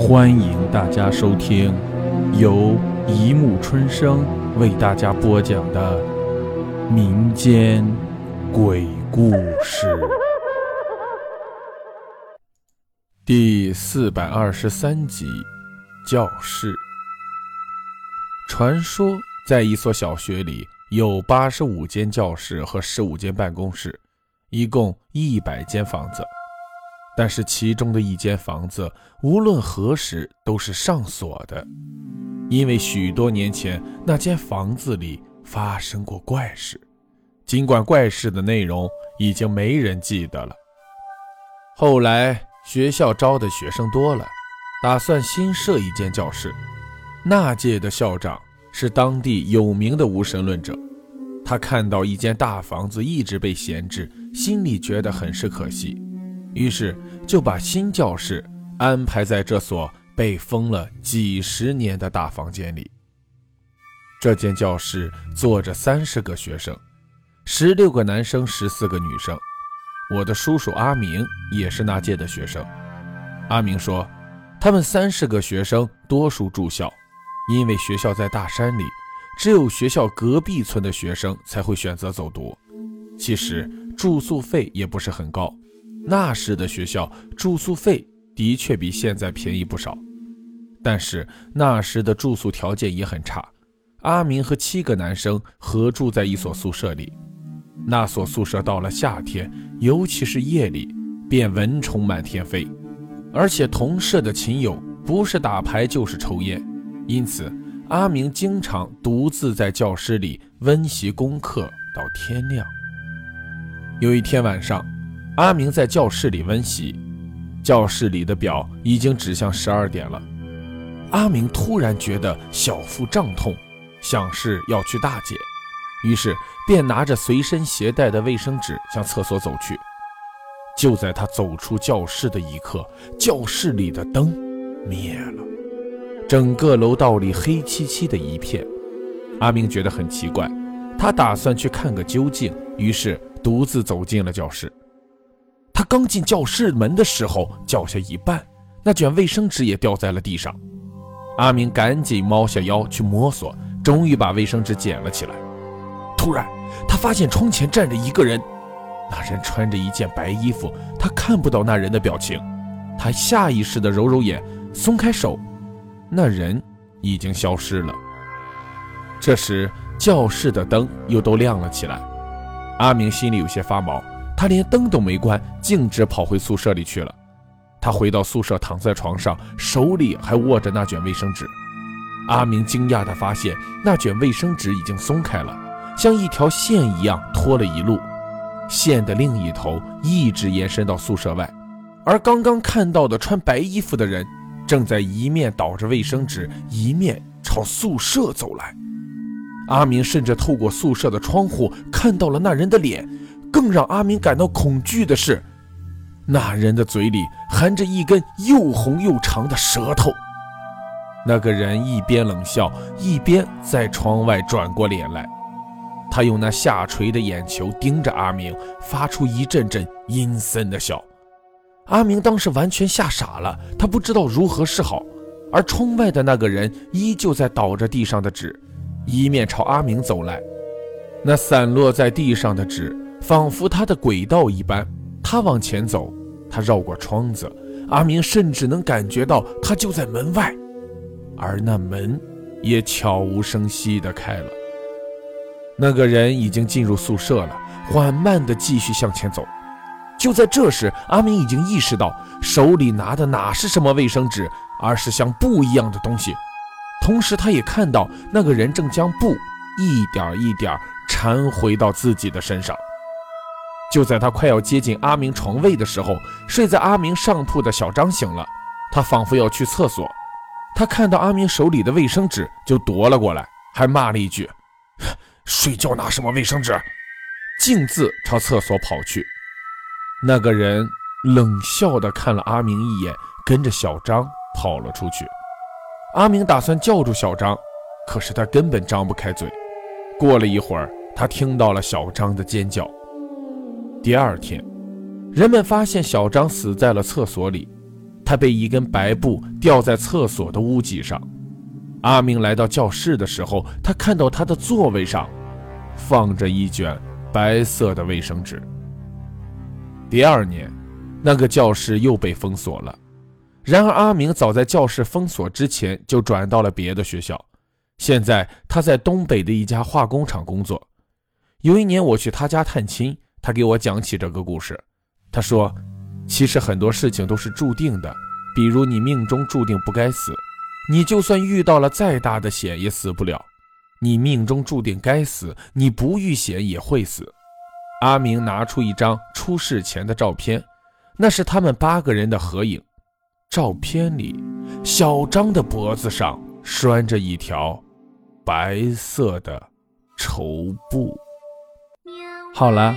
欢迎大家收听由一木春生为大家播讲的民间鬼故事第四百二十三集：教室。传说在一所小学里有八十五间教室和十五间办公室，一共一百间房子。但是其中的一间房子，无论何时都是上锁的，因为许多年前那间房子里发生过怪事。尽管怪事的内容已经没人记得了。后来学校招的学生多了，打算新设一间教室。那届的校长是当地有名的无神论者，他看到一间大房子一直被闲置，心里觉得很是可惜。于是就把新教室安排在这所被封了几十年的大房间里。这间教室坐着三十个学生，十六个男生，十四个女生。我的叔叔阿明也是那届的学生。阿明说，他们三十个学生多数住校，因为学校在大山里，只有学校隔壁村的学生才会选择走读。其实住宿费也不是很高。那时的学校住宿费的确比现在便宜不少，但是那时的住宿条件也很差。阿明和七个男生合住在一所宿舍里，那所宿舍到了夏天，尤其是夜里，便蚊虫满天飞。而且同舍的亲友不是打牌就是抽烟，因此阿明经常独自在教室里温习功课到天亮。有一天晚上。阿明在教室里温习，教室里的表已经指向十二点了。阿明突然觉得小腹胀痛，想是要去大解，于是便拿着随身携带的卫生纸向厕所走去。就在他走出教室的一刻，教室里的灯灭了，整个楼道里黑漆漆的一片。阿明觉得很奇怪，他打算去看个究竟，于是独自走进了教室。他刚进教室门的时候，脚下一绊，那卷卫生纸也掉在了地上。阿明赶紧猫下腰去摸索，终于把卫生纸捡了起来。突然，他发现窗前站着一个人，那人穿着一件白衣服，他看不到那人的表情。他下意识地揉揉眼，松开手，那人已经消失了。这时，教室的灯又都亮了起来。阿明心里有些发毛。他连灯都没关，径直跑回宿舍里去了。他回到宿舍，躺在床上，手里还握着那卷卫生纸。阿明惊讶地发现，那卷卫生纸已经松开了，像一条线一样拖了一路，线的另一头一直延伸到宿舍外。而刚刚看到的穿白衣服的人，正在一面倒着卫生纸，一面朝宿舍走来。阿明甚至透过宿舍的窗户看到了那人的脸。更让阿明感到恐惧的是，那人的嘴里含着一根又红又长的舌头。那个人一边冷笑，一边在窗外转过脸来。他用那下垂的眼球盯着阿明，发出一阵阵阴森的笑。阿明当时完全吓傻了，他不知道如何是好。而窗外的那个人依旧在倒着地上的纸，一面朝阿明走来。那散落在地上的纸。仿佛他的轨道一般，他往前走，他绕过窗子，阿明甚至能感觉到他就在门外，而那门也悄无声息地开了。那个人已经进入宿舍了，缓慢地继续向前走。就在这时，阿明已经意识到手里拿的哪是什么卫生纸，而是像布一样的东西。同时，他也看到那个人正将布一点一点缠回到自己的身上。就在他快要接近阿明床位的时候，睡在阿明上铺的小张醒了。他仿佛要去厕所，他看到阿明手里的卫生纸就夺了过来，还骂了一句：“睡觉拿什么卫生纸？”径自朝厕所跑去。那个人冷笑地看了阿明一眼，跟着小张跑了出去。阿明打算叫住小张，可是他根本张不开嘴。过了一会儿，他听到了小张的尖叫。第二天，人们发现小张死在了厕所里。他被一根白布吊在厕所的屋脊上。阿明来到教室的时候，他看到他的座位上放着一卷白色的卫生纸。第二年，那个教室又被封锁了。然而，阿明早在教室封锁之前就转到了别的学校。现在他在东北的一家化工厂工作。有一年我去他家探亲，他给我讲起这个故事。他说：“其实很多事情都是注定的，比如你命中注定不该死，你就算遇到了再大的险也死不了；你命中注定该死，你不遇险也会死。”阿明拿出一张出事前的照片，那是他们八个人的合影。照片里，小张的脖子上拴着一条。白色的绸布。好了，